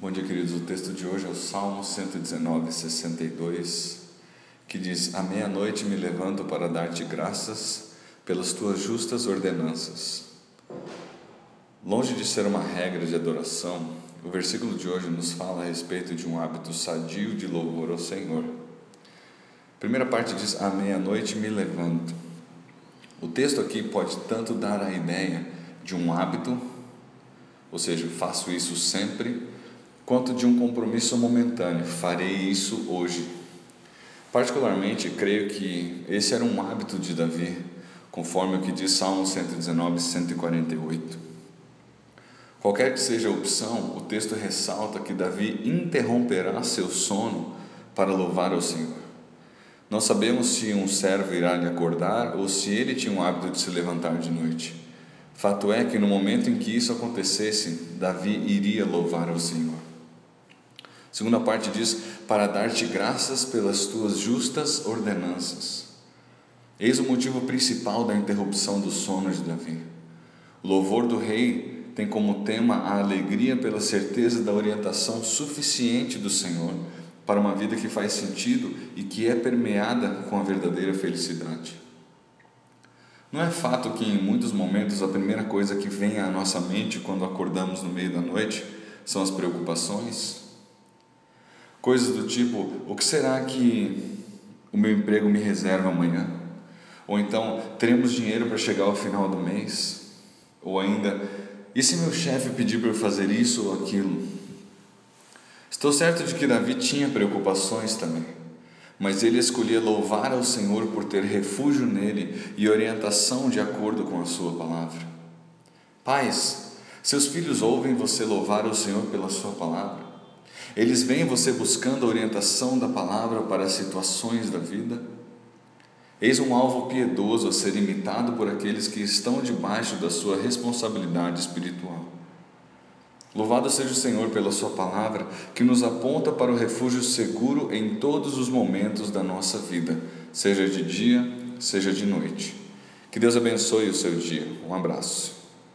Bom dia, queridos. O texto de hoje é o Salmo 119, 62, que diz: À meia-noite me levanto para dar-te graças pelas tuas justas ordenanças. Longe de ser uma regra de adoração, o versículo de hoje nos fala a respeito de um hábito sadio de louvor ao Senhor. A primeira parte diz: À meia-noite me levanto. O texto aqui pode tanto dar a ideia de um hábito, ou seja, faço isso sempre quanto de um compromisso momentâneo, farei isso hoje. Particularmente, creio que esse era um hábito de Davi, conforme o que diz Salmo 119, 148. Qualquer que seja a opção, o texto ressalta que Davi interromperá seu sono para louvar ao Senhor. Não sabemos se um servo irá lhe acordar ou se ele tinha o hábito de se levantar de noite. Fato é que no momento em que isso acontecesse, Davi iria louvar ao Senhor. Segunda parte diz: para dar-te graças pelas tuas justas ordenanças. Eis o motivo principal da interrupção do sono de Davi. O louvor do rei tem como tema a alegria pela certeza da orientação suficiente do Senhor para uma vida que faz sentido e que é permeada com a verdadeira felicidade. Não é fato que em muitos momentos a primeira coisa que vem à nossa mente quando acordamos no meio da noite são as preocupações, Coisas do tipo: o que será que o meu emprego me reserva amanhã? Ou então, teremos dinheiro para chegar ao final do mês? Ou ainda, e se meu chefe pedir para eu fazer isso ou aquilo? Estou certo de que Davi tinha preocupações também, mas ele escolhia louvar ao Senhor por ter refúgio nele e orientação de acordo com a sua palavra. Pais, seus filhos ouvem você louvar ao Senhor pela sua palavra? Eles veem você buscando a orientação da palavra para as situações da vida. Eis um alvo piedoso a ser imitado por aqueles que estão debaixo da sua responsabilidade espiritual. Louvado seja o Senhor pela Sua palavra, que nos aponta para o refúgio seguro em todos os momentos da nossa vida, seja de dia, seja de noite. Que Deus abençoe o seu dia. Um abraço.